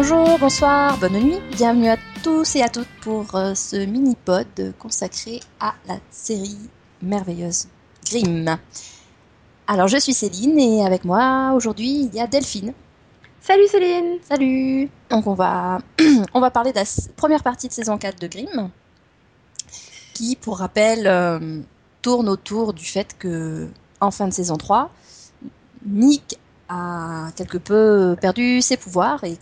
Bonjour, bonsoir, bonne nuit, bienvenue à tous et à toutes pour euh, ce mini-pod consacré à la série merveilleuse Grimm. Alors je suis Céline et avec moi aujourd'hui il y a Delphine. Salut Céline Salut Donc on va, on va parler de la première partie de saison 4 de Grimm qui pour rappel euh, tourne autour du fait que en fin de saison 3 Nick a quelque peu perdu ses pouvoirs et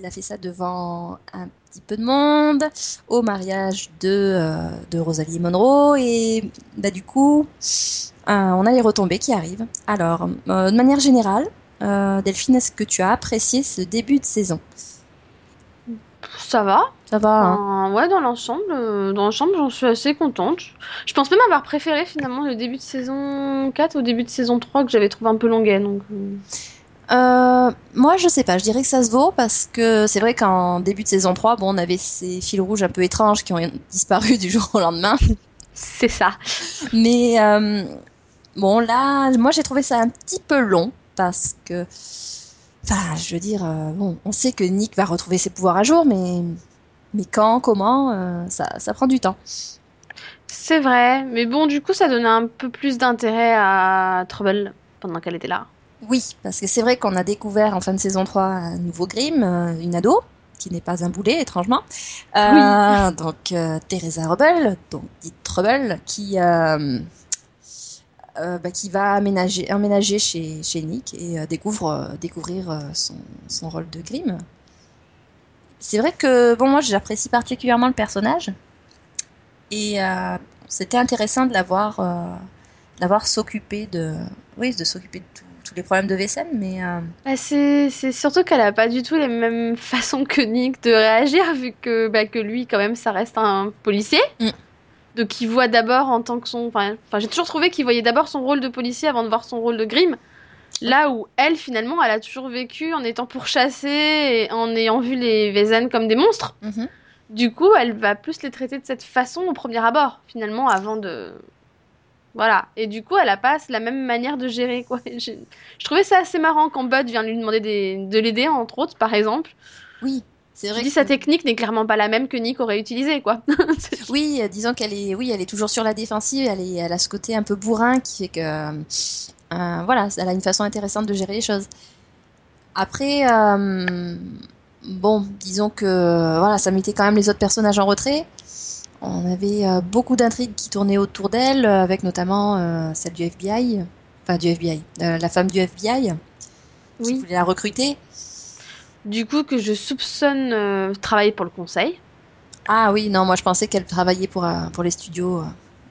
il a fait ça devant un petit peu de monde au mariage de, euh, de Rosalie Monroe et bah, du coup euh, on a les retombées qui arrivent. Alors euh, de manière générale, Delphine, est-ce que tu as apprécié ce début de saison? Ça va Ça va hein? Euh, Ouais, dans l'ensemble, euh, dans l'ensemble, j'en suis assez contente. Je pense même avoir préféré finalement le début de saison 4 au début de saison 3 que j'avais trouvé un peu longuet. Donc, euh, moi, je sais pas, je dirais que ça se vaut parce que c'est vrai qu'en début de saison 3, bon, on avait ces fils rouges un peu étranges qui ont disparu du jour au lendemain. c'est ça. Mais euh, bon, là, moi j'ai trouvé ça un petit peu long parce que, enfin, je veux dire, euh, bon, on sait que Nick va retrouver ses pouvoirs à jour, mais, mais quand, comment, ça, ça prend du temps. C'est vrai, mais bon, du coup, ça donnait un peu plus d'intérêt à Trouble pendant qu'elle était là. Oui, parce que c'est vrai qu'on a découvert en fin de saison 3 un nouveau Grimm, euh, une ado, qui n'est pas un boulet, étrangement. Euh, Donc, euh, Teresa Rebel, donc dite Trouble, qui, euh, bah, qui va aménager, emménager chez, chez Nick et découvre, découvrir son, son rôle de Grimm. C'est vrai que, bon, moi j'apprécie particulièrement le personnage. Et c'était intéressant de l'avoir de l'avoir s'occuper de, oui, de s'occuper de tout- tous les problèmes de vaisselle, mais euh, Bah, c'est surtout qu'elle a pas du tout les mêmes façons que Nick de réagir, vu que, bah, que lui, quand même, ça reste un policier. Mm. Donc il voit d'abord en tant que son... Enfin, j'ai toujours trouvé qu'il voyait d'abord son rôle de policier avant de voir son rôle de Grimm. Là où elle, finalement, elle a toujours vécu en étant pourchassée et en ayant vu les Vézen comme des monstres. mhm. Du coup, elle va plus les traiter de cette façon au premier abord, finalement, avant de... Voilà. Et du coup, elle a pas la même manière de gérer, quoi. Je, je trouvais ça assez marrant quand Bud vient lui demander des- de l'aider, entre autres, par exemple. oui, c'est Je vrai. dis que- sa technique n'est clairement pas la même que Nick aurait utilisée, quoi. Oui, euh, disons qu'elle est, oui, elle est toujours sur la défensive. Elle, est, elle a ce côté un peu bourrin qui fait que, euh, voilà, elle a une façon intéressante de gérer les choses. Après, euh, bon, disons que, voilà, ça mettait quand même les autres personnages en retrait. On avait euh, beaucoup d'intrigues qui tournaient autour d'elle, euh, avec notamment euh, celle du FBI, enfin du FBI, la femme du FBI qui Oui. voulait la recruter. Du coup, que je soupçonne travailler pour le conseil. Ah oui, non, moi je pensais qu'elle travaillait pour, pour les studios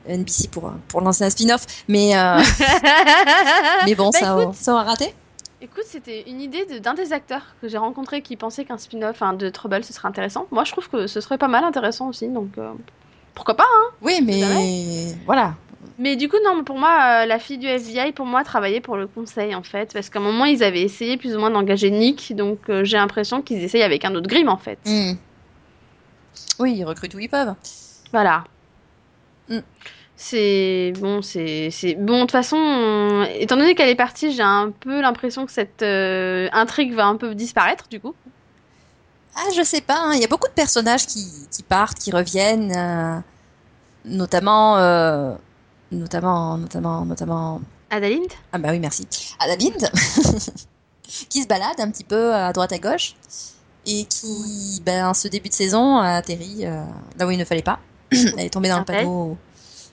NBC pour, pour lancer un spin-off, mais, euh, mais bon, Bah, ça, écoute. ça aura raté. Écoute, c'était une idée de- d'un des acteurs que j'ai rencontré qui pensait qu'un spin-off hein, de Trouble ce serait intéressant. Moi, je trouve que ce serait pas mal intéressant aussi, donc euh, pourquoi pas hein. Oui, mais voilà. Mais du coup, non, pour moi, euh, la fille du FBI, pour moi, travaillait pour le conseil en fait, parce qu'à un moment, ils avaient essayé plus ou moins d'engager Nick, donc euh, j'ai l'impression qu'ils essayent avec un autre Grimm en fait. Hmm. Oui, ils recrutent où ils peuvent. Voilà. Mm. C'est bon, c'est c'est bon. De toute façon, on- étant donné qu'elle est partie, j'ai un peu l'impression que cette euh, intrigue va un peu disparaître du coup. Ah, je sais pas, hein, il y a beaucoup de personnages qui, qui partent, qui reviennent, euh, notamment, euh, notamment, notamment, notamment. Adalind? Ah bah oui, merci. Adalind, qui se balade un petit peu à droite à gauche et qui, ben, ce début de saison, a atterri euh, là où il ne fallait pas. Elle est tombée dans le panneau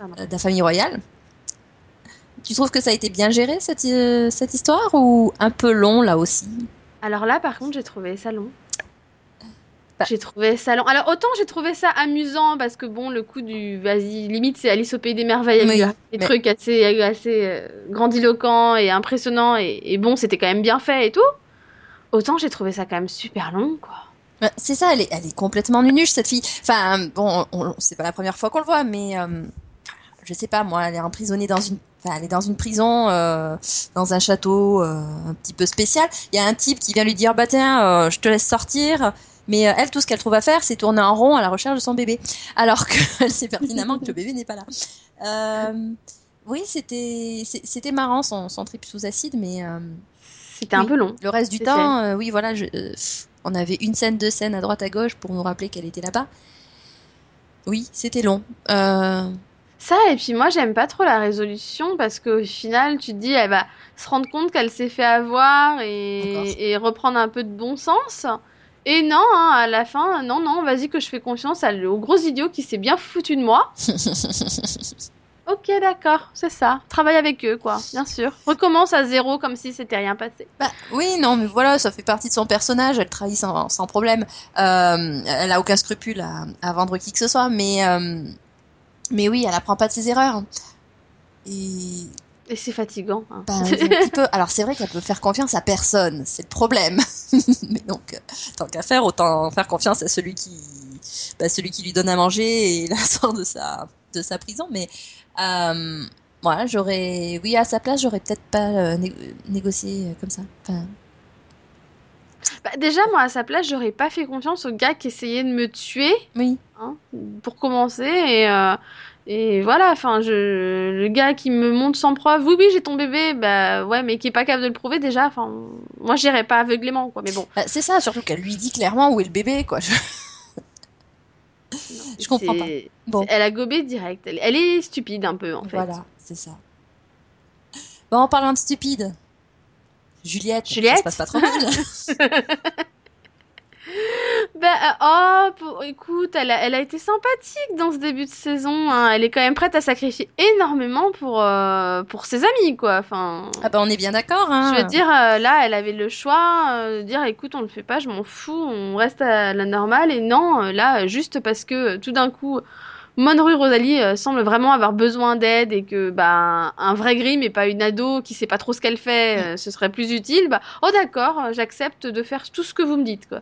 euh, de la famille royale. Tu trouves que ça a été bien géré cette, cette histoire ou un peu long là aussi? Alors là, par contre, j'ai trouvé ça long. Bah. J'ai trouvé ça long. Alors autant j'ai trouvé ça amusant parce que bon, le coup du vas-y, limite c'est Alice au pays des merveilles, Oui, avec des mais- trucs assez, assez euh, grandiloquents et impressionnants et, et bon, c'était quand même bien fait et tout. Autant j'ai trouvé ça quand même super long, quoi. C'est ça, elle est, elle est complètement nunuche cette fille. Enfin, bon, on- on- c'est pas la première fois qu'on le voit, mais euh, je sais pas, moi, elle est emprisonnée dans une, enfin, elle est dans une prison, euh, dans un château euh, un petit peu spécial. Il y a un type qui vient lui dire, bah tiens, euh, je te laisse sortir. Mais euh, elle, tout ce qu'elle trouve à faire, c'est tourner en rond à la recherche de son bébé, alors qu'elle sait pertinemment que le bébé n'est pas là. Euh, oui, c'était, c'était marrant son, son trip sous acide, mais euh, C'était un peu long. Le reste du temps, oui, voilà, je- on avait une scène, deux scènes à droite à gauche pour nous rappeler qu'elle était là-bas. Oui, c'était long. Euh, Ça, et puis moi, j'aime pas trop la résolution parce qu'au final, tu te dis, elle va se rendre compte qu'elle s'est fait avoir et reprendre un peu de bon sens. Et non, hein, à la fin, non, non, vas-y que je fais confiance à au gros idiot qui s'est bien foutu de moi. Ok, d'accord, c'est ça. Travaille avec eux, quoi, bien sûr. Recommence à zéro comme si c'était rien passé. Bah, oui, non, mais voilà, ça fait partie de son personnage. Elle trahit sans, sans problème. Euh, elle a aucun scrupule à, à vendre qui que ce soit, mais euh, mais oui, elle apprend pas de ses erreurs. Et Et c'est fatigant. hein. bah, c'est un petit peu. Alors c'est vrai qu'elle peut faire confiance à personne, c'est le problème. mais donc, euh, tant qu'à faire, autant faire confiance à celui qui, bah, celui qui lui donne à manger et la sort de sa de sa prison. Mais euh, voilà, j'aurais, oui, à sa place, j'aurais peut-être pas euh, né- négocié comme ça. Enfin, Bah, déjà, moi, à sa place, j'aurais pas fait confiance au gars qui essayait de me tuer. oui. hein, pour commencer et euh, et voilà enfin je le gars qui me montre sans preuve oui oui j'ai ton bébé bah ouais mais qui est pas capable de le prouver déjà enfin moi j'irais pas aveuglément quoi mais bon Bah, c'est ça, surtout qu'elle lui dit clairement où est le bébé, quoi. Je- Je comprends pas. Bon. elle a gobé direct elle, elle est stupide un peu en fait Voilà, c'est ça. Bon, en parlant de stupide, Juliette, Juliette ça se passe pas trop mal. bah euh, oh écoute elle a, elle a été sympathique dans ce début de saison hein. elle est quand même prête à sacrifier énormément pour euh, pour ses amis quoi enfin ah bah on est bien d'accord, hein. Je veux dire, euh, là, elle avait le choix euh, de dire, écoute, on le fait pas, je m'en fous, on reste à la normale. Et non, là, juste parce que tout d'un coup, Monroe Rosalie euh, semble vraiment avoir besoin d'aide et que bah, un vrai Grimm et pas une ado qui sait pas trop ce qu'elle fait, euh, ce serait plus utile. Bah, oh d'accord, j'accepte de faire tout ce que vous me dites. Quoi.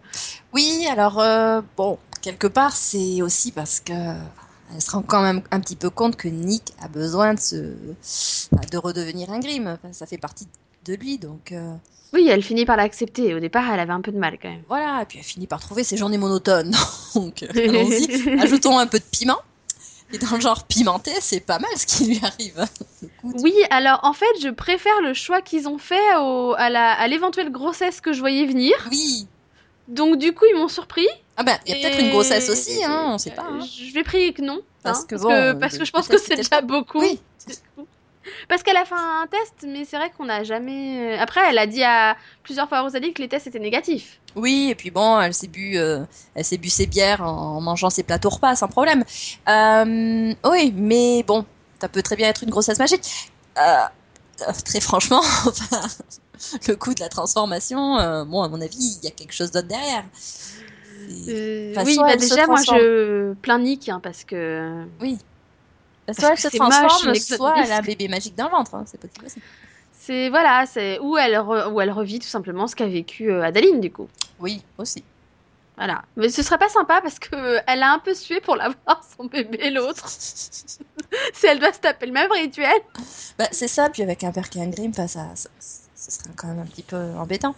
Oui, alors euh, bon, quelque part, c'est aussi parce que elle se rend quand même un petit peu compte que Nick a besoin de se, de redevenir un Grimm. Enfin, ça fait partie de lui, donc euh, Oui, elle finit par l'accepter. Au départ, elle avait un peu de mal quand même. voilà. Et puis elle finit par trouver ses journées monotones. donc allons-y, ajoutons un peu de piment. Et dans le genre pimenté, c'est pas mal ce qui lui arrive. Oui, alors en fait, je préfère le choix qu'ils ont fait au, à la- à l'éventuelle grossesse que je voyais venir. oui. Donc du coup, ils m'ont surpris. Ah ben, il y a peut-être une grossesse aussi, hein, on sait pas. hein. Je vais prier que non. Parce hein, que parce, bon, que, parce que je pense que c'est déjà beaucoup. Oui. Parce qu'elle a fait un test, mais c'est vrai qu'on n'a jamais. Après, elle a dit à plusieurs fois à Rosalie que les tests étaient négatifs. Oui, et puis bon, elle s'est bu, euh, elle s'est bu ses bières en mangeant ses plateaux repas sans problème. Euh, oui, mais bon, ça peut très bien être une grossesse magique. Euh, euh, très franchement, le coup de la transformation, euh, bon, à mon avis, il y a quelque chose d'autre derrière. Euh, Enfin, oui, bah déjà, moi je plains Nick hein, parce que. Oui. Soit elle se moche, transforme, une soit elle a un bébé magique dans le ventre. hein, c'est possible aussi. C'est voilà, c'est où elle re- où elle revit tout simplement ce qu'a vécu euh, Adaline du coup. Oui, aussi. Voilà. Mais ce serait pas sympa parce que elle a un peu sué pour l'avoir son bébé l'autre. si elle doit se taper le même rituel. Bah, c'est ça, puis avec un père qui est un grim, enfin, ça, ça, ça serait quand même un petit peu embêtant.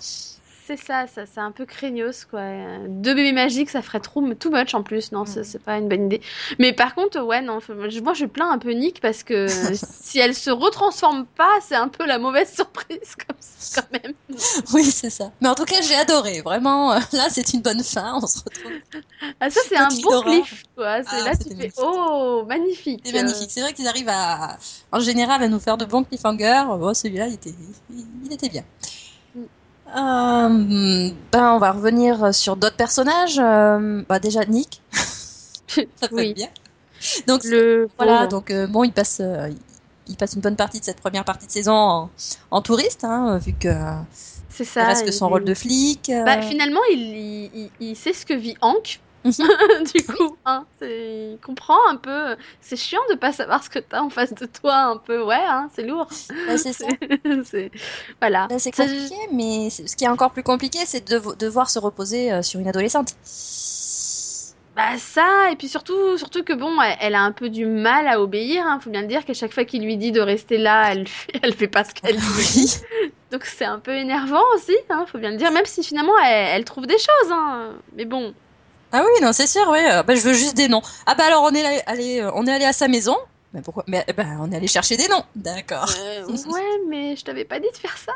C'est ça, ça c'est un peu craignos quoi. Deux bébés magiques, ça ferait trop too much en plus. Non, c'est Mm. c'est pas une bonne idée. Mais par contre, ouais, non, moi je- plains un peu Nick parce que si elle se retransforme pas, c'est un peu la mauvaise surprise comme ça, quand même. Oui, c'est ça. Mais en tout cas, j'ai adoré. Vraiment, euh, là, c'est une bonne fin. On se retrouve. Ah ça c'est un bon cliff quoi. C'est Ah, là tu fais oh magnifique. C'est magnifique. C'est vrai qu'ils arrivent à, en général, à nous faire de bons cliffhangers. Bon, celui-là, il était, il était bien. Euh, ben, on va revenir sur d'autres personnages. Euh, bah, déjà, Nick. Ça Oui. bien. Donc, Le voilà. Donc, euh, bon, il passe, euh, il passe une bonne partie de cette première partie de saison en, en touriste, hein, vu que c'est ça. reste que son il- rôle de flic. euh, Bah, finalement, il, il, il- il sait ce que vit Hank. Du coup, hein, il comprend un peu. C'est chiant de pas savoir ce que t'as en face de toi, un peu. Ouais, hein, c'est lourd. bah, c'est ça. Voilà. Bah, c'est Ça- compliqué, mais ce qui est encore plus compliqué, c'est de devo- devoir se reposer euh, sur une adolescente. Bah ça, et puis surtout, surtout que bon, elle, elle a un peu du mal à obéir. Hein. Faut bien le dire qu'à chaque fois qu'il lui dit de rester là, elle fait, elle fait pas ce qu'elle dit. Donc c'est un peu énervant aussi. Hein, faut bien le dire. Même si finalement elle, elle trouve des choses. Hein. Mais bon. Ah oui, non, c'est sûr, oui. euh, bah, je veux juste des noms. Ah bah alors, on est allé, allé, euh, on est allé à sa maison. Mais pourquoi Mais eh ben, on est allé chercher des noms. D'accord. Euh, ouais, mais je t'avais pas dit de faire ça.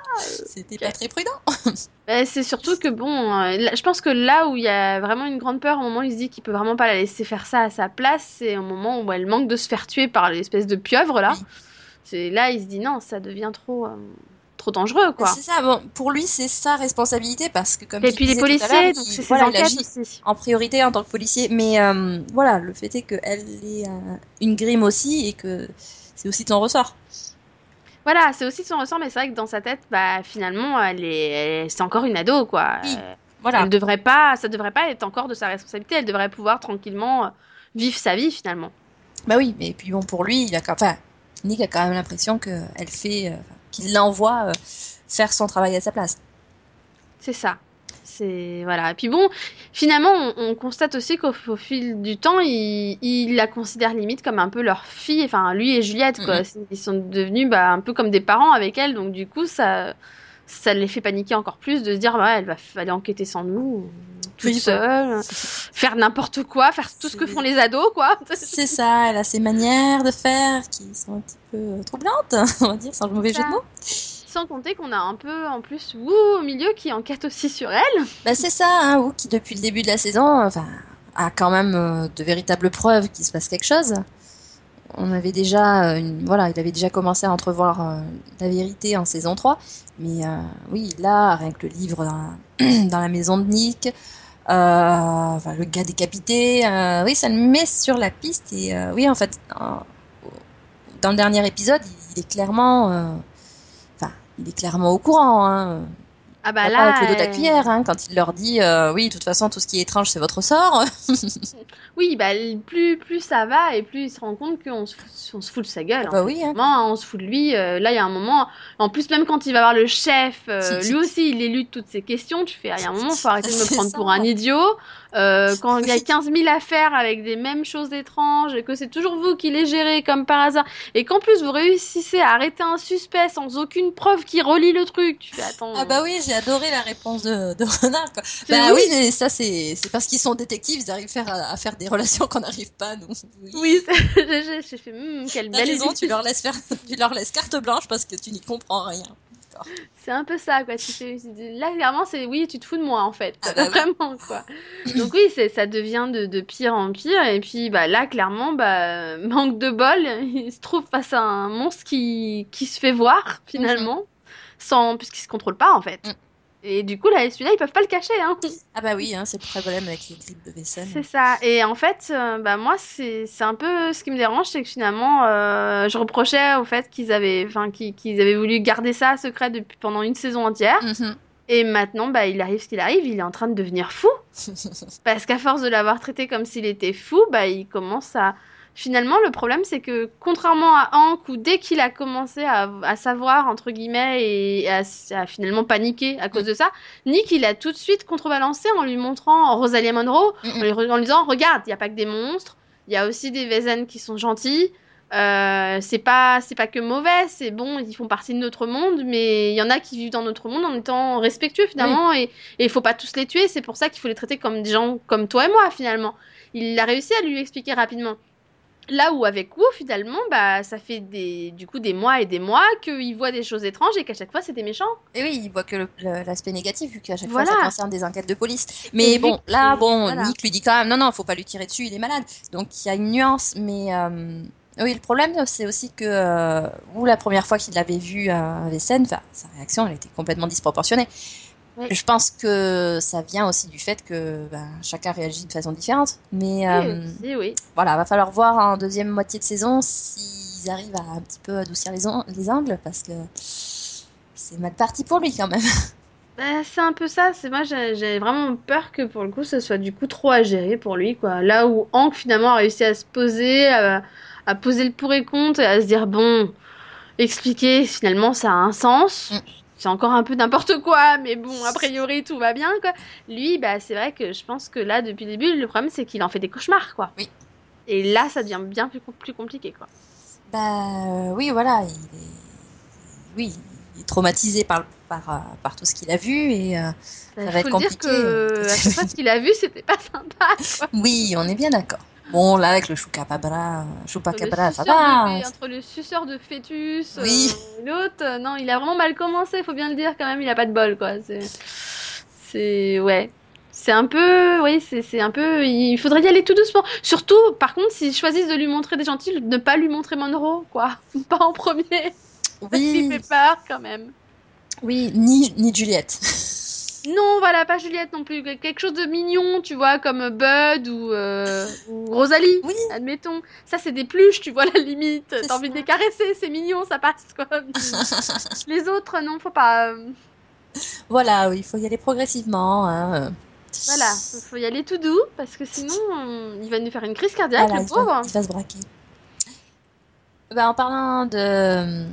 C'était pas très prudent. Bah, c'est surtout que bon, euh, là- je pense que là où il y a vraiment une grande peur, au moment où il se dit qu'il peut vraiment pas la laisser faire ça à sa place, c'est au moment où elle manque de se faire tuer par l'espèce de pieuvre là. Oui. C'est là il se dit non, ça devient trop euh, trop dangereux quoi. C'est ça. Bon, pour lui, c'est sa responsabilité parce que comme Et tu puis les disais tout à policiers, donc il- c'est ses voilà, il enquêtes agit aussi. en priorité en tant que policier. Mais euh, voilà, le fait est qu'elle est euh, une grime aussi et que c'est aussi de son ressort. Voilà, c'est aussi son ressort, mais c'est vrai que dans sa tête, bah finalement, elle est, elle- c'est encore une ado quoi. Oui, Voilà. Elle devrait pas, ça devrait pas être encore de sa responsabilité. Elle devrait pouvoir tranquillement euh, vivre sa vie finalement. Bah oui, mais puis bon, pour lui, il a quand enfin, Nick a quand même l'impression qu'elle fait, euh, qu'il l'envoie euh, faire son travail à sa place. C'est ça. C'est voilà. Et puis bon, finalement, on, on constate aussi qu'au au fil du temps, il, il la considère limite comme un peu leur fille. Enfin, lui et Juliette, quoi. Mhm. C'est- Ils sont devenus bah, un peu comme des parents avec elle. Donc du coup, ça, ça les fait paniquer encore plus de se dire, ouais, elle va aller enquêter sans nous, toute Oui, seule, faire n'importe quoi, faire tout ce que font les ados, quoi. C'est ça, elle a ses manières de faire qui sont un petit peu euh, troublantes, on va dire, sans le mauvais jeu de mots. Sans compter qu'on a un peu en plus Wu au milieu qui enquête aussi sur elle. Bah c'est ça, hein, Wu qui depuis le début de la saison, enfin, a quand même euh, de véritables preuves qu'il se passe quelque chose. On avait déjà, euh, voilà, il avait déjà commencé à entrevoir euh, la vérité en saison 3, mais euh, oui, là, rien que le livre dans la, maison de Nick, le gars décapité, oui, ça le met sur la piste et oui, en fait, dans le dernier épisode, il, est clairement, enfin, il est clairement au courant. Hein. Ah bah là, avec le dos de la euh, cuillère, hein, quand il leur dit euh, oui, de toute façon, tout ce qui est étrange, c'est votre sort. Oui, bah plus plus ça va et plus il se rend compte qu'on se, fout- on se fout de sa gueule. bah en oui, hein. on se fout de lui. euh, là, il y a un moment. En plus, même quand il va voir le chef, euh, lui aussi, il élude toutes ces questions. Tu fais, ah, il y a un moment, faut arrêter de me prendre ça. pour un idiot. Euh, quand il y a Oui. 15 000 affaires avec des mêmes choses étranges et que c'est toujours vous qui les gérez comme par hasard et qu'en plus vous réussissez à arrêter un suspect sans aucune preuve qui relie le truc. Tu fais, attends. Ah bah oui, j'ai adoré la réponse de, de Renard. Quoi. Bah oui. oui, mais ça c'est parce qu'ils sont détectives, ils arrivent faire, à, à faire des relations qu'on n'arrive pas nous. Oui, j'ai- j'ai fait, Hmm, quelle belle raison, tu leur laisses faire, tu leur laisses carte blanche parce que tu n'y comprends rien. C'est un peu ça, quoi. Tu fais, là, clairement, c'est oui, tu te fous de moi, en fait. Ah bah oui. Vraiment, quoi. Donc oui, ça devient de, de pire en pire. Et puis, bah, là, clairement, bah, manque de bol, il se trouve face à un monstre qui, qui se fait voir, finalement, sans, puisqu'il se contrôle pas, en fait. Mm. Et du coup, là, celui-là, ils peuvent pas le cacher, hein. Ah bah oui, hein, c'est le problème avec les grippes de vaisselle. C'est ça. Et en fait, euh, bah moi, c'est c'est un peu ce qui me dérange, c'est que finalement, euh, je reprochais au fait qu'ils avaient, qu'ils avaient voulu garder ça secret depuis pendant une saison entière. Mhm. Et maintenant, bah, il arrive ce qu'il arrive, il est en train de devenir fou. Parce qu'à force de l'avoir traité comme s'il était fou, bah, il commence à. Finalement, le problème, c'est que contrairement à Hank, où dès qu'il a commencé à, à savoir, entre guillemets, et à, à finalement paniquer à cause de ça, Nick, il a tout de suite contrebalancé en lui montrant Rosalie Monroe, en Mhm. lui, en lui disant Regarde, il n'y a pas que des monstres, il y a aussi des Vézen qui sont gentils. Euh, c'est pas c'est pas que mauvais, c'est bon, ils font partie de notre monde, mais il y en a qui vivent dans notre monde en étant respectueux finalement, et et il faut pas tous les tuer. C'est pour ça qu'il faut les traiter comme des gens comme toi et moi finalement. Il a réussi à lui expliquer rapidement. Là où avec Wu finalement, bah ça fait des du coup des mois et des mois qu'il voit des choses étranges et qu'à chaque fois c'est des méchants. Et oui, il voit que l'aspect négatif, vu qu'à chaque Voilà. fois ça concerne des enquêtes de police. Mais Et bon, que- là, bon, voilà. Nick lui dit quand même, non, non, faut pas lui tirer dessus, il est malade. Donc il y a une nuance, mais euh, oui, le problème, c'est aussi que, euh, ou la première fois qu'il l'avait vu à Vessen, sa réaction, elle était complètement disproportionnée. Oui. Je pense que ça vient aussi du fait que ben, chacun réagit de façon différente. Mais euh, Oui, voilà, va falloir voir en deuxième moitié de saison s'ils arrivent à un petit peu adoucir les, an- les angles, parce que c'est mal parti pour lui quand même. Bah, c'est un peu ça, c'est moi j'ai j'ai vraiment peur que pour le coup ce soit du coup trop à gérer pour lui quoi. Là où Hank finalement a réussi à se poser, à, à poser le pour et contre et à se dire bon, expliquer finalement ça a un sens. Mm. C'est encore un peu n'importe quoi, mais bon, a priori tout va bien quoi. Lui, bah c'est vrai que je pense que là depuis le début, le problème c'est qu'il en fait des cauchemars quoi. Oui. Et là ça devient bien plus, com- plus compliqué quoi. Bah euh, oui, voilà, il est, oui, il est traumatisé par, par, euh, par tout ce qu'il a vu et euh, Bah, va faut être le dire compliqué. que à chaque fois ce qu'il a vu c'était pas sympa. oui, on est bien d'accord. Bon, là, avec le chupacabra, chupacabra, le ça va. de bébé, entre le suceur de fœtus Oui. euh, et l'autre, euh, non, il a vraiment mal commencé, faut bien le dire quand même, il a pas de bol quoi. C'est, ouais, c'est un peu, oui, c'est un peu, il faudrait y aller tout doucement. Surtout, par contre, s'ils choisissent de lui montrer des gentils, ne pas lui montrer Monroe quoi, pas en premier, Oui, fait peur quand même. oui, ni, ni Juliette. Non, voilà, pas Juliette non plus, quelque chose de mignon, tu vois, comme Bud ou, euh, ou Rosalie. Oui, Admettons, ça c'est des pluches, tu vois la limite. T'as envie de les caresser, c'est mignon, ça passe quoi. les autres, non, faut pas. euh, voilà, il faut y aller progressivement. hein. Voilà, faut y aller tout doux parce que sinon euh, il va nous faire une crise cardiaque, Voilà, le il pauvre. va, il va se braquer. Bah, en parlant de,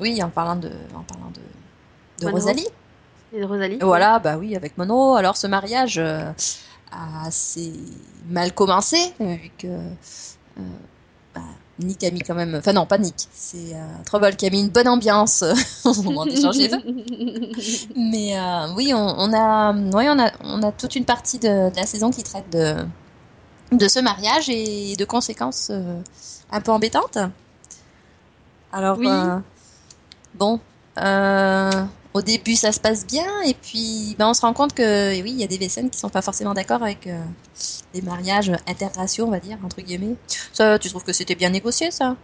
oui, en parlant de, en parlant de, de. Rosalie. Et Rosalie. Voilà, bah oui, avec Mono. Alors, ce mariage euh, a assez mal commencé, euh, vu que euh, bah, Nick a mis quand même. Enfin, non, pas Nick. C'est euh, Trouble qui a mis une bonne ambiance euh, au moment d'échanger. Mais euh, oui, on, on a, on a, on a toute une partie de, de la saison qui traite de, de ce mariage et de conséquences euh, un peu embêtantes. Alors, Oui. euh, bon, euh, au début ça se passe bien et puis ben, on se rend compte que oui, il y a des VSN qui sont pas forcément d'accord avec euh, les mariages interraciaux, on va dire, entre guillemets. Ça, tu trouves que c'était bien négocié, ça?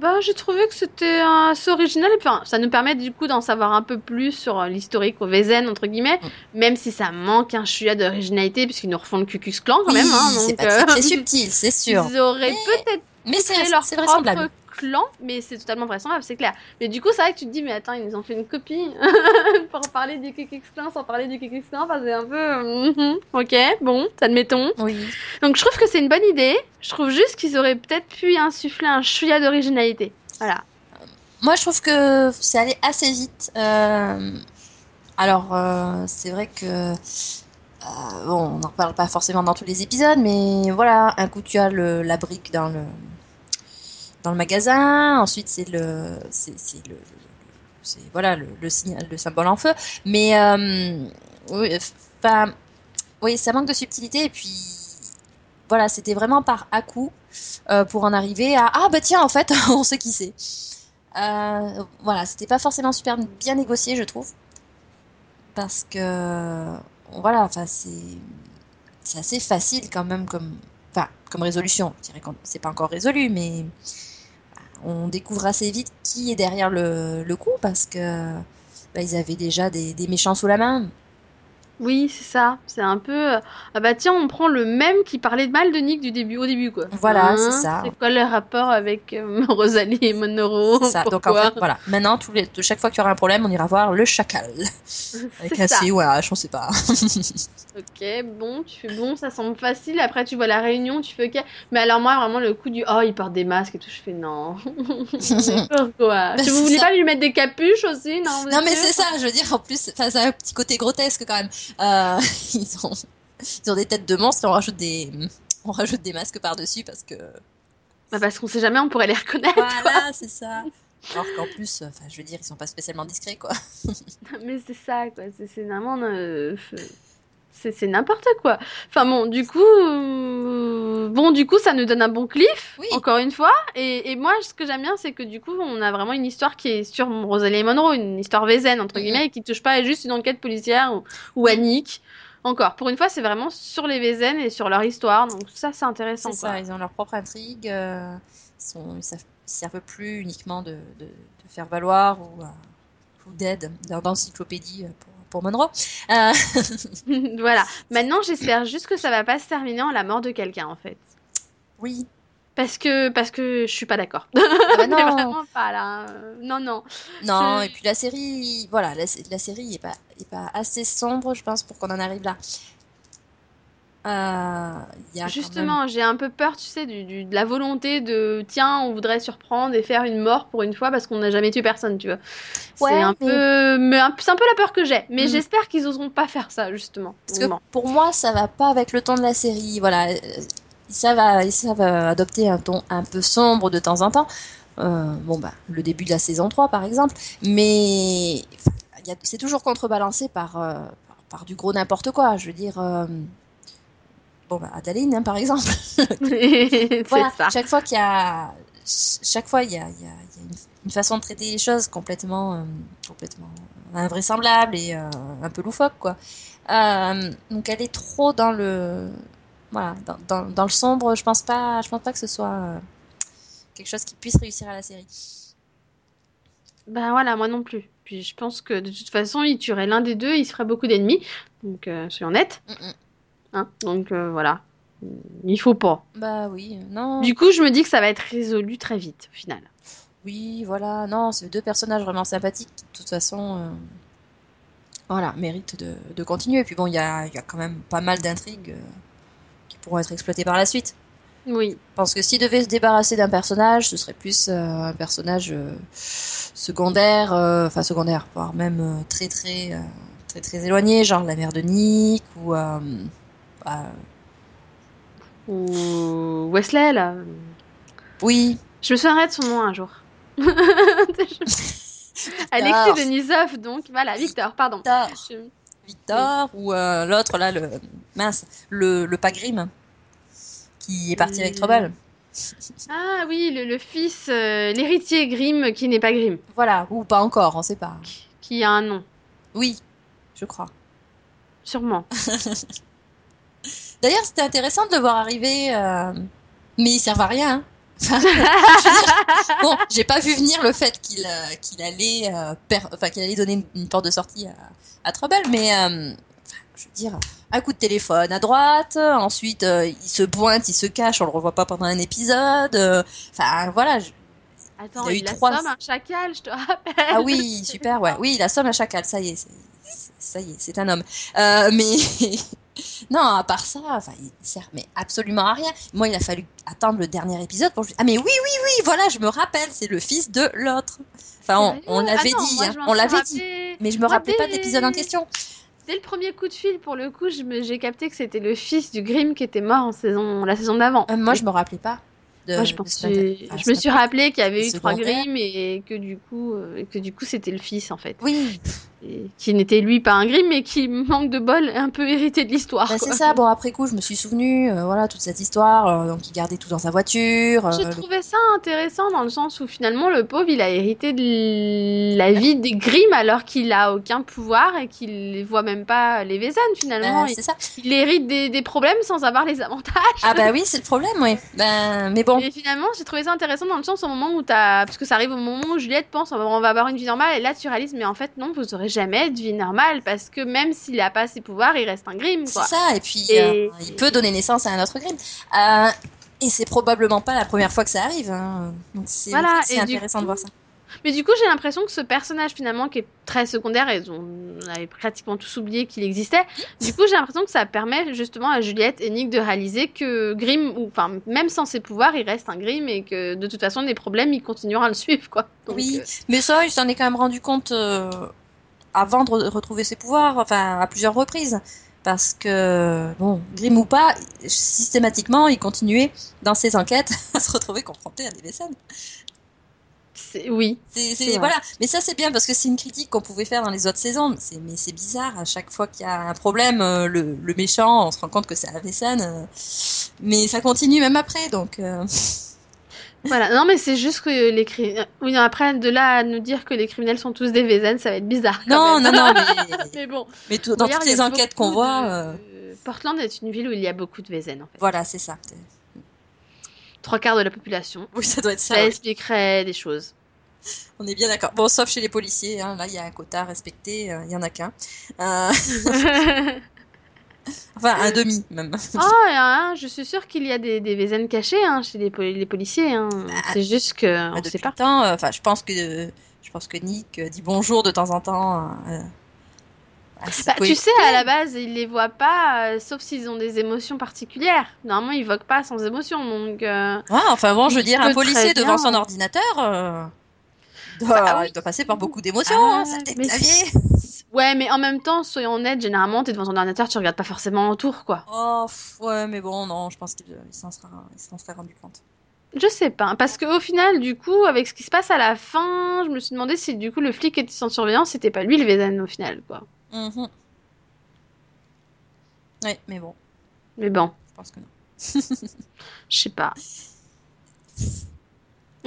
Bah, j'ai trouvé que c'était assez original et puis ça nous permet du coup d'en savoir un peu plus sur euh, l'historique au Vézen entre guillemets, Mm. même si ça manque un chouïa d'originalité puisqu'ils nous refont le Cucus Clan quand Oui, même. Hein, c'est euh, subtil, c'est sûr. Ils auraient peut-être Mais c'est vraisemblable. Clan, mais c'est totalement vraisemblable, c'est clair. Mais du coup, c'est vrai que tu te dis, mais attends, ils nous ont fait une copie pour parler du Kikix clan sans parler du Kikix clan. Enfin, c'est un peu. mhm, ok, bon, admettons. Oui. Donc, je trouve que c'est une bonne idée. Je trouve juste qu'ils auraient peut-être pu insuffler un chouïa d'originalité. Voilà. Moi, je trouve que c'est allé assez vite. Euh, alors, euh, c'est vrai que euh, bon, on n'en parle pas forcément dans tous les épisodes, mais voilà, un coup tu as le, la brique dans le dans le magasin, ensuite c'est le c'est le, c'est voilà le, signal le symbole en feu, mais euh, oui, ça manque de subtilité et puis voilà, c'était vraiment par à coup euh, pour en arriver à ah bah tiens en fait on sait qui c'est. Euh, voilà, c'était pas forcément super bien négocié, je trouve. Parce que, voilà, enfin, c'est, assez facile quand même comme, enfin, comme résolution. Je dirais c'est pas encore résolu, mais on découvre assez vite qui est derrière le, le coup parce que bah, ils avaient déjà des, des méchants sous la main. Oui, c'est ça. C'est un peu. euh, Ah bah tiens, on prend le même qui parlait de mal de Nick du début, au début, quoi. Voilà, Hein, c'est ça. C'est quoi le rapport avec euh, Rosalie et C'est ça. Donc en fait, voilà. Maintenant, tous les, chaque fois qu'il y aura un problème, on ira voir le chacal. Avec C'est un ça. C ou un H, on sait pas. Ok, bon, tu fais bon, ça semble facile. Après, tu vois la réunion, tu fais ok. Mais alors, moi, vraiment, le coup du oh, il porte des masques et tout, je fais non. Pourquoi vous voulez ça. pas lui mettre des capuches aussi Non, Non mais c'est ça, je veux dire, en plus, enfin, c'est un petit côté grotesque quand même. Euh, ils, ont, ils ont des têtes de monstres et on rajoute des, on rajoute des masques par-dessus parce que... Bah, Parce qu'on sait jamais, on pourrait les reconnaître. Voilà, c'est ça. Alors qu'en plus, enfin, je veux dire, ils sont pas spécialement discrets, quoi. Mais c'est ça, quoi. C'est c'est vraiment. euh, c'est n'importe quoi. Enfin bon, du coup, euh, bon, du coup, ça nous donne un bon cliff, Oui. encore une fois. Et, et moi, ce que j'aime bien, c'est que du coup, on a vraiment une histoire qui est sur Rosalie et Monroe, une histoire vézène entre guillemets, et qui touche pas à juste une enquête policière ou, ou à Nick. Encore, pour une fois, c'est vraiment sur les Vézènes et sur leur histoire, donc ça, c'est intéressant. C'est quoi. ça, ils ont leur propre intrigue. euh, ils, sont, ils, savent, ils servent plus uniquement de, de, de faire valoir ou, euh, ou d'aide dans l'encyclopédie euh, pour, pour Monroe. Euh, voilà. Maintenant, j'espère juste que ça va pas se terminer en la mort de quelqu'un, en fait. oui. Parce que, parce que je suis pas d'accord. Ah bah non. vraiment pas là. Non, non. Non, et puis la série, voilà, la, la série est pas, est pas assez sombre, je pense, pour qu'on en arrive là. Euh, Justement, j'ai un peu peur, tu sais, du, du- de la volonté de tiens, on voudrait surprendre et faire une mort pour une fois parce qu'on n'a jamais tué personne, tu vois. Ouais, c'est un mais- peu, mais un- c'est un peu la peur que j'ai. Mais Mhm. j'espère qu'ils oseront pas faire ça, justement. Parce que pour moi, ça va pas avec le ton de la série. Voilà, ils savent, euh, ils savent euh, adopter un ton un peu sombre de temps en temps. Euh, bon, bah, le début de la saison 3, par exemple. Mais c'est toujours contrebalancé par, euh, par, par du gros n'importe quoi. Je veux dire, bon, bah, Adeline, hein, par exemple. voilà, ça. chaque fois qu'il y a, chaque fois il y a, il y a, il y a une, une façon de traiter les choses complètement, euh, complètement invraisemblable et euh, un peu loufoque, quoi. Euh, donc elle est trop dans le, voilà, dans, dans, dans le sombre. Je pense pas, je pense pas que ce soit quelque chose qui puisse réussir à la série. Ben voilà, moi non plus. Puis je pense que de toute façon, il tuerait l'un des deux, il se ferait beaucoup d'ennemis. Donc. Mm, mm. Hein Donc euh, voilà. Il faut pas. Bah oui, non. Du coup, je me dis que ça va être résolu très vite, au final. Oui, voilà, non, c'est deux personnages vraiment sympathiques qui, de toute façon, euh, voilà, méritent de, de continuer. Et puis bon, il y a, y a quand même pas mal d'intrigues euh, qui pourront être exploitées par la suite. Oui. Pense que s'il devait se débarrasser d'un personnage, ce serait plus euh, un personnage secondaire, enfin secondaire, voire même très très très très éloigné, genre la mère de Nick ou Ou Wesley, là. oui, Je me souviendrai de son nom un jour. Alexis Denisov, donc. Voilà, Victor, pardon. Victor, Je- Victor ou euh, l'autre là, le mince, le le pas Grimm qui est parti avec Euh, Trouble. Ah oui, le, le fils, euh, l'héritier Grimm qui n'est pas Grimm, Voilà, ou pas encore, on sait pas. qui a un nom, Oui, je crois. sûrement. D'ailleurs, c'était intéressant de le voir arriver, euh, mais il servent à rien. hein. Enfin, dire, bon, j'ai pas vu venir le fait qu'il euh, qu'il allait, euh, per- enfin, qu'il allait donner une, porte de sortie à, à Trouble, mais je veux dire, un coup de téléphone à droite, ensuite il se pointe, il se cache, on le revoit pas pendant un épisode. Enfin, voilà. je- Attends, Il a eu il, trois- assomme un chacal, je te rappelle. Ah oui, super, ouais. Oui, il assomme un chacal, ça y est, ça y est, c'est un homme. Euh, mais non, à part ça, enfin, il sert mais absolument à rien. Moi, il a fallu attendre le dernier épisode pour Ah mais oui, oui, oui, voilà, je me rappelle, c'est le fils de l'autre. Enfin, on, l'avait dit, on l'avait dit. Mais je me rappelais pas de l'épisode en question. Dès le premier coup de fil, pour le coup, j'ai capté que c'était le fils du Grimm qui était mort en saison, la saison d'avant. Euh, moi, je me rappelais pas. Moi, je, pense que-. Enfin, me suis rappelé qu'il y avait eu trois. Grimm et que du coup, euh, que du coup, c'était le fils en fait. Oui, qui n'était lui pas un Grimm, mais qui manque de bol, un peu hérité de l'histoire. bah, c'est ça. Bon, après coup, je me suis souvenu, euh, voilà, toute cette histoire. euh, donc, il gardait tout dans sa voiture. J'ai euh, le- trouvé ça intéressant dans le sens où finalement le pauvre il a hérité de la vie des Grimm alors qu'il a aucun pouvoir et qu'il ne voit même pas les Vézan finalement. il, c'est ça. il hérite des, des problèmes sans avoir les avantages. Ah bah oui, c'est le problème, oui. Ben, mais bon. Et finalement j'ai trouvé ça intéressant dans le sens au moment où t'as. Parce que ça arrive au moment où Juliette pense on va avoir une vie normale et là tu réalises mais en fait non vous aurez jamais de vie normale parce que même s'il a pas ses pouvoirs il reste un Grimm C'est ça, et puis Et- euh, il peut donner naissance à un autre Grimm. Euh, et c'est probablement pas la première fois que ça arrive. hein. Donc c'est Voilà, intéressant de voir ça. Mais du coup, j'ai l'impression que ce personnage, finalement, qui est très secondaire, et on avait pratiquement tous oublié qu'il existait, du coup, j'ai l'impression que ça permet justement à Juliette et Nick de réaliser que Grimm, ou enfin, même sans ses pouvoirs, il reste un Grimm et que de toute façon, les problèmes, ils continueront à le suivre, quoi. Donc, Oui, euh, mais ça, il s'en est quand même rendu compte euh, avant de re- retrouver ses pouvoirs, enfin à plusieurs reprises. Parce que, bon, Grimm ou pas, systématiquement, il continuait dans ses enquêtes à se retrouver confronté à des c'est- oui. C'est, voilà. Mais ça, c'est bien parce que c'est une critique qu'on pouvait faire dans les autres saisons. C'est, mais c'est bizarre. À chaque fois qu'il y a un problème, euh, le, le méchant, on se rend compte que c'est Avesen. euh, mais ça continue même après. Donc, euh, Voilà. Non, mais c'est juste que les criminels. Oui, non, après, de là à nous dire que les criminels sont tous des Vézen, ça va être bizarre. quand non, même. non, non, mais, mais bon. mais tout- dans toutes les a enquêtes qu'on voit, de- euh, Portland est une ville où il y a beaucoup de Vézen, en fait. voilà, c'est ça. Trois quarts de la population. Oui, ça doit être ça. Ça expliquerait des choses. On est bien d'accord. Bon, sauf chez les policiers. hein, là, il y a un quota respecté. euh, Il y en a qu'un. Euh, enfin, un demi même. Ah, hein, je suis sûre qu'il y a des, des Vézen cachés hein, chez les, poli- les policiers. hein. C'est juste que Bah, on sait pas. temps, euh, enfin, je pense que je pense que Nick euh, dit bonjour de temps en temps. euh, Bah, tu sais, à la base, ils les voient pas, euh, sauf s'ils ont des émotions particulières. Normalement, ils voquent pas sans émotion, donc. euh, Ouais, enfin bon, je veux dire, un policier devant son ordinateur, euh, doit, Bah oui. il doit passer par beaucoup d'émotions, Ah, hein, ça mais clavier. Ouais, mais en même temps, soyons honnêtes, généralement, t'es devant ton ordinateur, tu regardes pas forcément autour, quoi. Oh, ouais, mais bon, non, je pense qu'il il s'en sera, serait rendu compte. Je sais pas, parce qu'au final, du coup, avec ce qui se passe à la fin, je me suis demandé si du coup le flic était sans surveillance, c'était pas lui le Vézen au final, quoi. Mhm. Ouais, mais bon. Mais bon. pense que non. Je sais pas.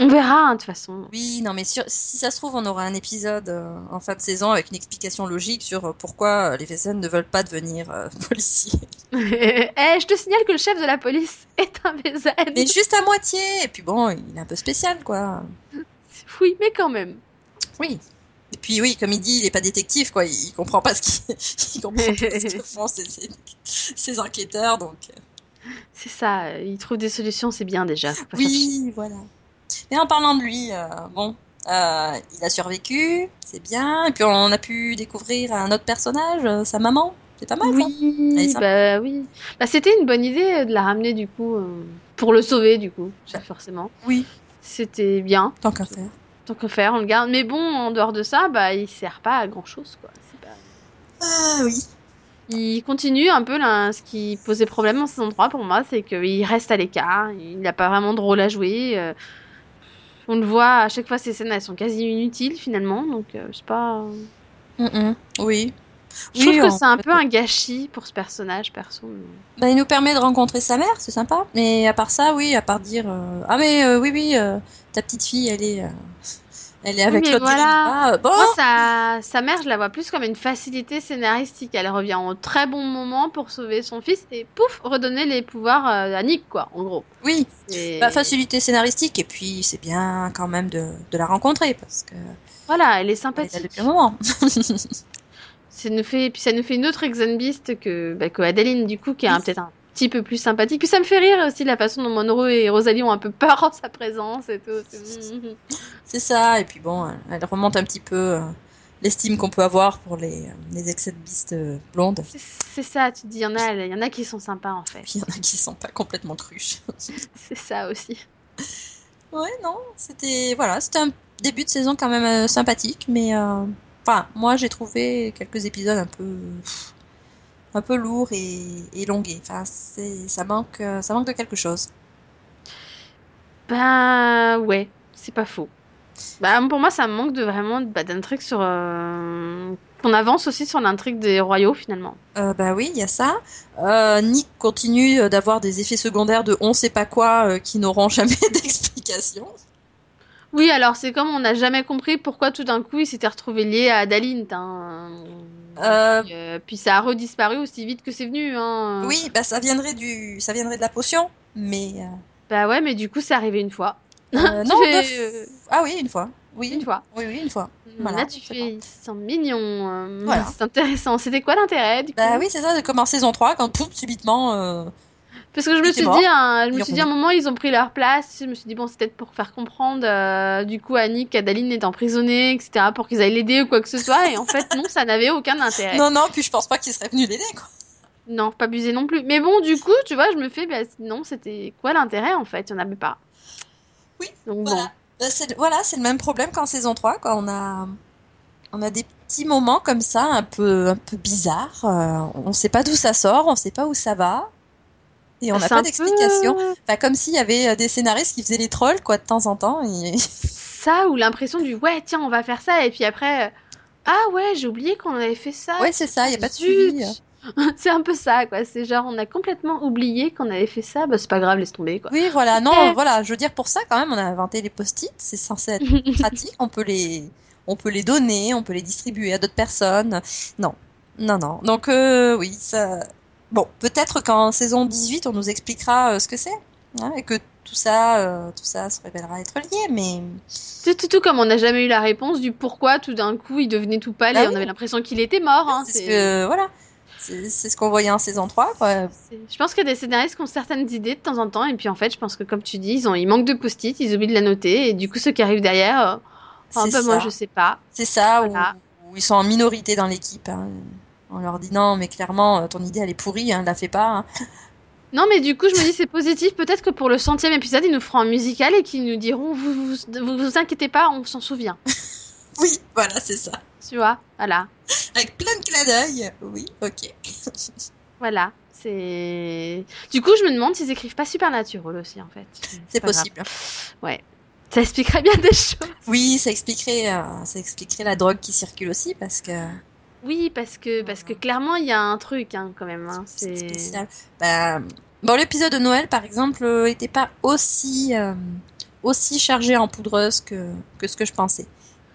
On verra, hein, de toute façon. Oui, non, mais sur- si ça se trouve, on aura un épisode euh, en fin de saison avec une explication logique sur euh, pourquoi euh, les Vézen ne veulent pas devenir policiers. Eh, je te signale que le chef de la police est un VZN. Mais juste à moitié. Et puis bon, il est un peu spécial, quoi. Oui, mais quand même. Oui. Et puis oui, comme il dit, il est pas détective, quoi. Il, il comprend pas ce qu'il il comprend pas ce que font ces, ces- ces enquêteurs, donc. C'est ça, il trouve des solutions, c'est bien déjà. faut pas. Oui, voilà. Mais en parlant de lui, euh, bon, euh, il a survécu, c'est bien. Et puis on a pu découvrir un autre personnage, euh, sa maman. C'est pas mal, Oui, bah oui. Bah, c'était une bonne idée de la ramener du coup pour le sauver du coup, forcément. Oui. C'était bien, Tant qu'à faire. tant que faire, on le garde. Mais bon, en dehors de ça, bah il sert pas à grand chose quoi. Pas- Ah oui. Il continue un peu là, ce qui posait problème en saison 3 pour moi, c'est qu'il reste à l'écart, il n'a pas vraiment de rôle à jouer. Euh, On le voit à chaque fois, ces scènes elles sont quasi inutiles finalement, donc euh, je sais pas. Mm-mm. Oui. Je trouve que c'est un peu un gâchis pour ce personnage perso. mais- Bah, il nous permet de rencontrer sa mère, c'est sympa. Mais à part ça, oui, à part dire euh, ah mais euh, oui oui, euh, ta petite fille, elle est, euh, elle est avec mais voilà. Glinda. bon. Moi, sa, sa mère, je la vois plus comme une facilité scénaristique. Elle revient au très bon moment pour sauver son fils et pouf, redonner les pouvoirs euh, à Nick, quoi, en gros. Oui. Et- Bah, facilité scénaristique et puis c'est bien quand même de, de la rencontrer parce que Voilà, elle est elle est sympathique. depuis un moment. Ça nous fait, puis ça nous fait une autre Exenbeast que, bah, que Adeline, du coup, qui Oui. peut-être un petit peu plus sympathique. Puis ça me fait rire aussi la façon dont Monroe et Rosalie ont un peu peur en sa présence et tout. C'est- ça, et puis bon, elle- remonte un petit peu euh, l'estime qu'on peut avoir pour les, euh, les excès de bistes euh, blondes. C'est- ça, tu te dis, il y en a, il y en a qui sont sympas en fait. Il y en a qui sont pas complètement cruches. C'est ça aussi. ouais, non, c'était voilà, c'était un début de saison quand même sympathique, mais euh, enfin, moi j'ai trouvé quelques épisodes un peu un peu lourds et, et longués. Enfin, c'est ça manque euh, ça manque de quelque chose. Ben ouais, c'est pas faux. Bah, pour moi, ça manque de vraiment bah, d'intrigue sur. euh, Qu'on avance aussi sur l'intrigue des royaux finalement. Euh, bah oui, il y a ça. Euh, Nick continue d'avoir des effets secondaires de on sait pas quoi qui n'auront jamais d'explication. Oui, alors c'est comme on n'a jamais compris pourquoi tout d'un coup il s'était retrouvé lié à Adaline. hein. Euh, Puis, euh, puis ça a redisparu aussi vite que c'est venu. Hein. Oui, bah ça viendrait du, ça viendrait de la potion, mais euh, Bah ouais, mais du coup c'est arrivé une fois. euh, non, fais, deux- ah oui, une fois, oui, Une fois. oui, oui, une fois. Voilà, Là tu fais, ils sont mignons. Voilà. C'est intéressant. C'était quoi l'intérêt Bah oui, c'est ça, comme en saison 3, quand pouf, subitement, Parce que je me suis mort. dit, hein, je me suis dit à un moment, ils ont pris leur place. Je me suis dit, bon, c'est peut-être pour faire comprendre, euh, du coup, à Nick qu'Adaline est emprisonnée, etc., pour qu'ils aillent l'aider ou quoi que ce soit. Et en fait, non, ça n'avait aucun intérêt. Non. non, non, puis je pense pas qu'il serait venu l'aider, quoi. faut pas abuser non plus. Mais bon, du coup, tu vois, je me fais, bah, non, c'était quoi l'intérêt, en fait? Il n'y en avait pas. Oui, Donc bon. Voilà, Bah, c'est, voilà, c'est le même problème qu'en saison 3, quoi. On a, on a des petits moments comme ça, un peu, un peu bizarres. euh, on sait pas d'où ça sort, on sait pas où ça va. Et on n'a C'est pas d'explication. peu Enfin, comme s'il y avait euh, des scénaristes qui faisaient les trolls, quoi, de temps en temps. et- Ça, ou l'impression du, ouais, tiens, on va faire ça. Et puis après, euh, ah ouais, j'ai oublié qu'on avait fait ça. Ouais, c'est ça, il n'y a pas de suivi. c'est un peu ça, quoi. C'est genre, on a complètement oublié qu'on avait fait ça. Bah, c'est pas grave, laisse tomber, quoi. Oui, voilà. Non, voilà. Je veux dire, pour ça, quand même, on a inventé les post-it. C'est censé être pratique. On peut les, on peut les donner, on peut les distribuer à d'autres personnes. Non, non, non. Donc, euh, oui, ça. Bon, peut-être qu'en saison 18, on nous expliquera euh, ce que c'est. hein, et que tout ça, euh, tout ça se révélera être lié. Mais Tout, tout, tout comme on n'a jamais eu la réponse du pourquoi tout d'un coup il devenait tout pâle Bah et on oui. avait l'impression qu'il était mort. hein, c'est ce c'est- que, voilà. C'est c'est ce qu'on voyait en saison 3, quoi. c'est- Je pense qu'il y a des scénaristes qui ont certaines idées de temps en temps et puis en fait je pense que comme tu dis ils, ont, ils manquent de post-it, ils oublient de la noter et du coup ceux qui arrivent derrière, euh, enfin, C'est bah, moi je sais pas. C'est ça, Voilà. où, ils sont en minorité dans l'équipe. hein. On leur dit non, mais clairement, euh, ton idée, elle est pourrie, hein, la fais pas. hein. Non mais du coup je me dis c'est positif, peut-être que pour le centième épisode ils nous feront un musical et qu'ils nous diront vous vous, vous vous inquiétez pas on s'en souvient. Oui, voilà, c'est ça. Tu vois, voilà. Avec plein de clins d'œil. Oui, ok. Voilà. C'est. Du coup, je me demande s'ils écrivent pas Supernatural aussi, en fait. C'est possible. Ça expliquerait bien des choses. Oui, ça expliquerait, euh, ça expliquerait la drogue qui circule aussi parce que Oui, parce que, parce que clairement, il y a un truc, hein, quand même. hein, c'est spécial. Bah, Bon, l'épisode de Noël, par exemple, euh, était pas aussi, euh, aussi chargé en poudreuse que, que ce que je pensais.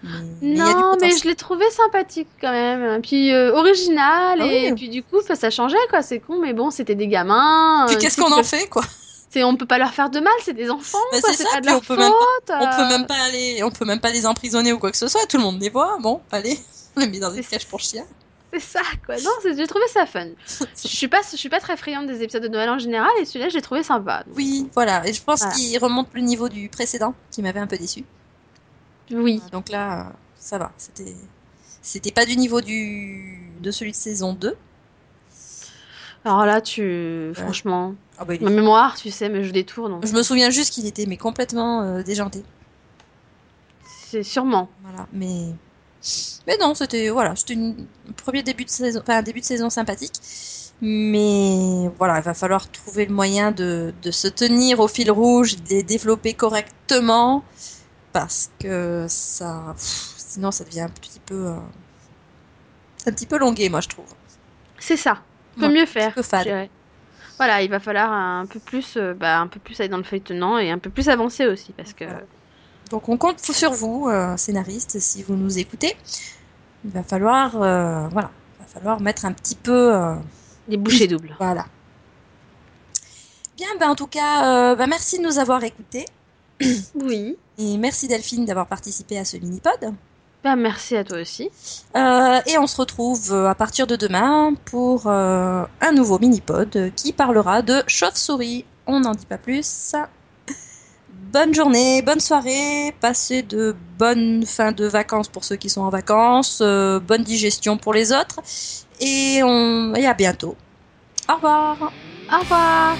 Mais- Non, mais je l'ai trouvé sympathique quand même. Puis euh, original, Ah et oui. puis du coup, ça, ça changeait quoi. C'est con, mais bon, c'était des gamins. Puis euh, qu'est-ce qu'on en fait, quoi? c'est- On peut pas leur faire de mal, c'est des enfants, quoi. c'est pas de leur on peut même faute. On peut euh, même pas les, on peut même pas les emprisonner ou quoi que ce soit. Tout le monde les voit. Bon, allez, on les met dans des cages pour chiens. C'est ça, quoi. Non, j'ai trouvé ça fun. Je suis pas, je suis pas très friande des épisodes de Noël en général, et celui-là, j'ai trouvé sympa. Donc, Oui, voilà. Et je pense Voilà. qu'il remonte le niveau du précédent, qui m'avait un peu déçu. Oui. Donc là, euh, ça va. C'était, c'était pas du niveau du de celui de saison 2. Alors là, tu, franchement, Ah bah, ma mémoire, tu sais, des tours, donc Je me souviens juste qu'il était mais complètement euh, déjanté. c'est sûrement. Voilà. Mais mais non, c'était voilà, c'était un premier début de saison, enfin un début de saison sympathique. Mais voilà, il va falloir trouver le moyen de, de se tenir au fil rouge, de les développer correctement, parce que ça, pff, sinon ça devient un petit peu, euh, un petit peu longué, moi je trouve. C'est ça. Peut Ouais, mieux faire. dirais. Voilà, il va falloir un peu plus, euh, bah, un peu plus aller dans le feuilletonnant et un peu plus avancer aussi, parce que Voilà. Donc on compte sur vous, euh, scénaristes, si vous nous écoutez. Il va falloir, euh, voilà, il va falloir mettre un petit peu, euh, les bouchées doubles. voilà. Bien, ben en tout cas, euh, ben, merci de nous avoir écoutés Oui. et merci Delphine d'avoir participé à ce mini-pod. Bah, merci à toi aussi. Et on se retrouve à partir de demain pour un nouveau mini-pod qui parlera de chauve-souris. On n'en dit pas plus. Bonne journée, bonne soirée, passez de bonnes fins de vacances pour ceux qui sont en vacances, euh, bonne digestion pour les autres, et, on... et à bientôt. Au revoir Au revoir.